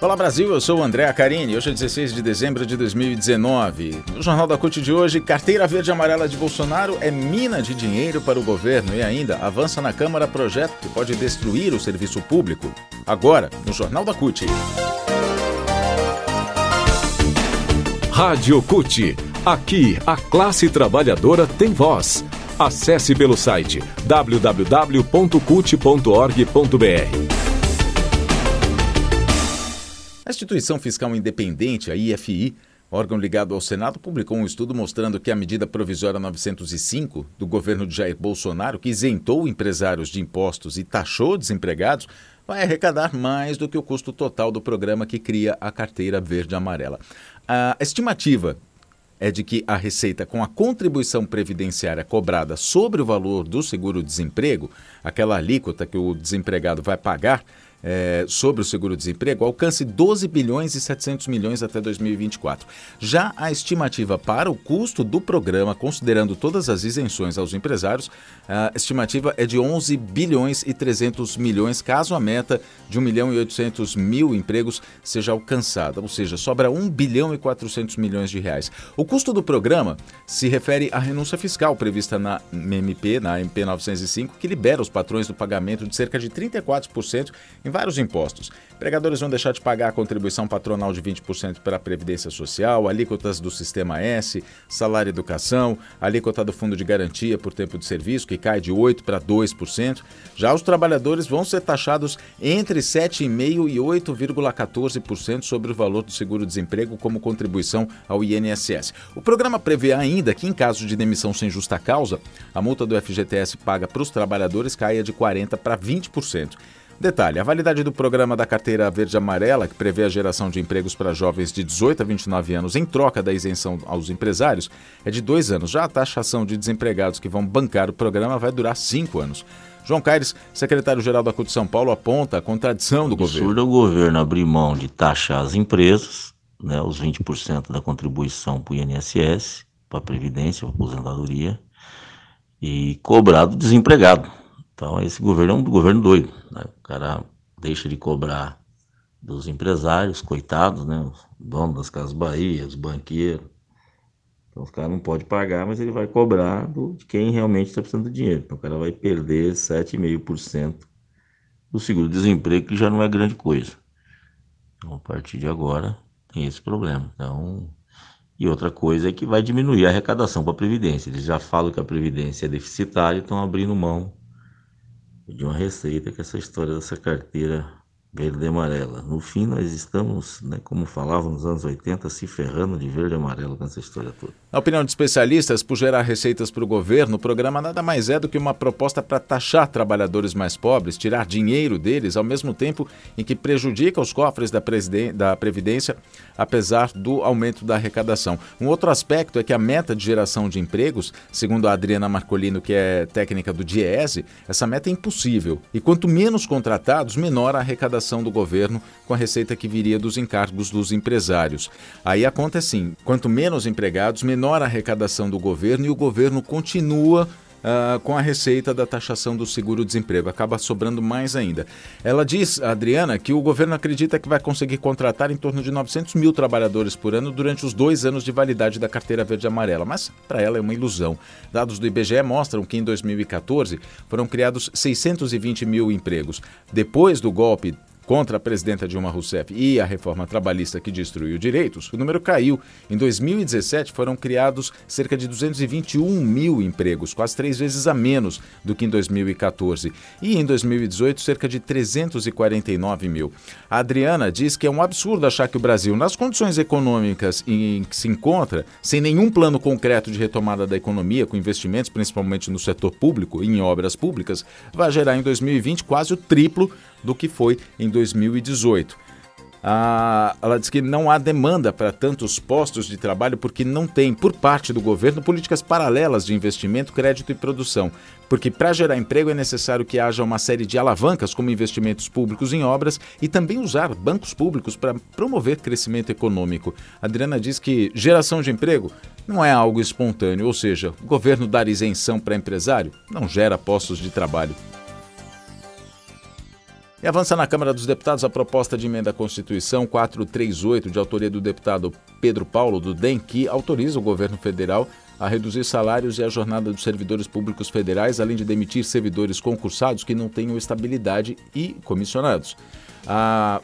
Olá Brasil, eu sou o André Acarini. Hoje é 16 de dezembro de 2019. No Jornal da CUT de hoje, carteira verde e amarela de Bolsonaro é mina de dinheiro para o governo e ainda avança na Câmara projeto que pode destruir o serviço público. Agora, no Jornal da CUT. Rádio CUT. Aqui, a classe trabalhadora tem voz. Acesse pelo site www.cut.org.br. A Instituição Fiscal Independente, a IFI, órgão ligado ao Senado, publicou um estudo mostrando que a medida provisória 905 do governo de Jair Bolsonaro, que isentou empresários de impostos e taxou desempregados, vai arrecadar mais do que o custo total do programa que cria a carteira verde-amarela. A estimativa é de que a receita com a contribuição previdenciária cobrada sobre o valor do seguro-desemprego, aquela alíquota que o desempregado vai pagar, é, sobre o seguro-desemprego alcance 12 bilhões e 700 milhões até 2024. Já a estimativa para o custo do programa, considerando todas as isenções aos empresários, a estimativa é de 11 bilhões e 300 milhões, caso a meta de 1 milhão e 800 mil empregos seja alcançada, ou seja, sobra 1 bilhão e 400 milhões de reais. O custo do programa se refere à renúncia fiscal prevista na MP, na MP 905, que libera os patrões do pagamento de cerca de 34% em vários impostos. Empregadores vão deixar de pagar a contribuição patronal de 20% para a Previdência Social, alíquotas do Sistema S, salário educação, alíquota do Fundo de Garantia por tempo de serviço, que cai de 8% para 2%. Já os trabalhadores vão ser taxados entre 7,5% e 8,14% sobre o valor do seguro-desemprego como contribuição ao INSS. O programa prevê ainda que, em caso de demissão sem justa causa, a multa do FGTS paga para os trabalhadores caia de 40% para 20%. Detalhe: a validade do programa da carteira verde-amarela, que prevê a geração de empregos para jovens de 18 a 29 anos em troca da isenção aos empresários, é de dois anos. Já a taxação de desempregados que vão bancar o programa vai durar cinco anos. João Caires, secretário-geral da CUT de São Paulo, aponta a contradição do Absurdo governo. é o governo abrir mão de taxar as empresas, né, os 20% da contribuição para o INSS, para a Previdência, para a aposentadoria, e cobrar do desempregado. Então, esse governo é um governo doido. Né? O cara deixa de cobrar dos empresários, coitados, né? Os donos das Casas Bahia, os banqueiros. Então, os caras não podem pagar, mas ele vai cobrar do, de quem realmente está precisando do dinheiro. Então, o cara vai perder 7,5% do seguro-desemprego, que já não é grande coisa. Então, a partir de agora, tem esse problema. Então, e outra coisa é que vai diminuir a arrecadação para a Previdência. Eles já falam que a Previdência é deficitária e estão abrindo mão de uma receita que essa história dessa carteira verde e amarela. No fim, nós estamos, né, como falavam nos anos 80, se ferrando de verde e amarelo com essa história toda. Na opinião de especialistas, por gerar receitas para o governo, o programa nada mais é do que uma proposta para taxar trabalhadores mais pobres, tirar dinheiro deles, ao mesmo tempo em que prejudica os cofres da, da Previdência, apesar do aumento da arrecadação. Um outro aspecto é que a meta de geração de empregos, segundo a Adriana Marcolino, que é técnica do DIESE, essa meta é impossível. E quanto menos contratados, menor a arrecadação do governo com a receita que viria dos encargos dos empresários. Aí a conta é assim: quanto menos empregados, menor a arrecadação do governo e o governo continua Uh, com a receita da taxação do seguro-desemprego. Acaba sobrando mais ainda. Ela diz, Adriana, que o governo acredita que vai conseguir contratar em torno de 900 mil trabalhadores por ano durante os dois anos de validade da carteira verde-amarela, mas para ela é uma ilusão. Dados do IBGE mostram que em 2014 foram criados 620 mil empregos. Depois do golpe contra a presidenta Dilma Rousseff e a reforma trabalhista que destruiu direitos, o número caiu. Em 2017 foram criados cerca de 221 mil empregos, quase três vezes a menos do que em 2014. E em 2018, cerca de 349 mil. A Adriana diz que é um absurdo achar que o Brasil, nas condições econômicas em que se encontra, sem nenhum plano concreto de retomada da economia, com investimentos principalmente no setor público e em obras públicas, vai gerar em 2020 quase o triplo do que foi em 2018. Ah, ela diz que não há demanda para tantos postos de trabalho porque não tem, por parte do governo, políticas paralelas de investimento, crédito e produção. Porque para gerar emprego é necessário que haja uma série de alavancas, como investimentos públicos em obras e também usar bancos públicos para promover crescimento econômico. Adriana diz que geração de emprego não é algo espontâneo, ou seja, o governo dar isenção para empresário não gera postos de trabalho. E avança na Câmara dos Deputados a proposta de emenda à Constituição 438, de autoria do deputado Pedro Paulo, do DEM, que autoriza o governo federal a reduzir salários e a jornada dos servidores públicos federais, além de demitir servidores concursados que não tenham estabilidade e comissionados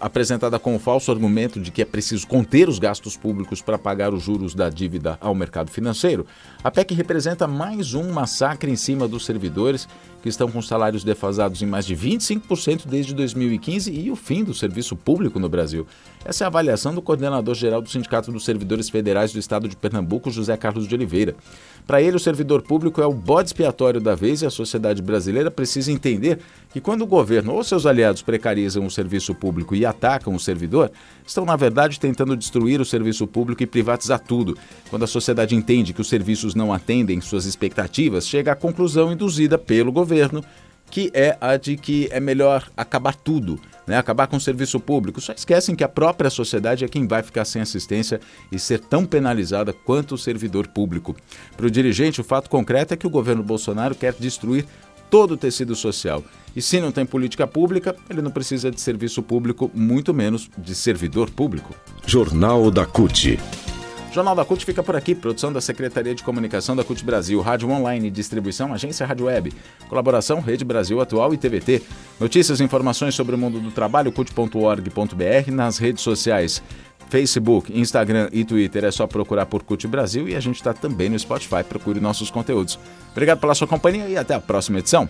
apresentada com o falso argumento de que é preciso conter os gastos públicos para pagar os juros da dívida ao mercado financeiro, a PEC representa mais um massacre em cima dos servidores que estão com salários defasados em mais de 25% desde 2015 e o fim do serviço público no Brasil. Essa é a avaliação do coordenador-geral do Sindicato dos Servidores Federais do Estado de Pernambuco, José Carlos de Oliveira. Para ele, o servidor público é o bode expiatório da vez e a sociedade brasileira precisa entender que quando o governo ou seus aliados precarizam o serviço público e atacam o servidor, estão, na verdade, tentando destruir o serviço público e privatizar tudo. Quando a sociedade entende que os serviços não atendem suas expectativas, chega à conclusão induzida pelo governo que é a de que é melhor acabar tudo, né? acabar com o serviço público. Só esquecem que a própria sociedade é quem vai ficar sem assistência e ser tão penalizada quanto o servidor público. Para o dirigente, o fato concreto é que o governo Bolsonaro quer destruir todo o tecido social. E se não tem política pública, ele não precisa de serviço público, muito menos de servidor público. Jornal da CUT. Jornal da CUT fica por aqui, produção da Secretaria de Comunicação da CUT Brasil, Rádio Online, distribuição, agência Rádio Web, colaboração Rede Brasil Atual e TVT. Notícias e informações sobre o mundo do trabalho, cut.org.br, nas redes sociais. Facebook, Instagram e Twitter é só procurar por CUT Brasil e a gente está também no Spotify. Procure nossos conteúdos. Obrigado pela sua companhia e até a próxima edição.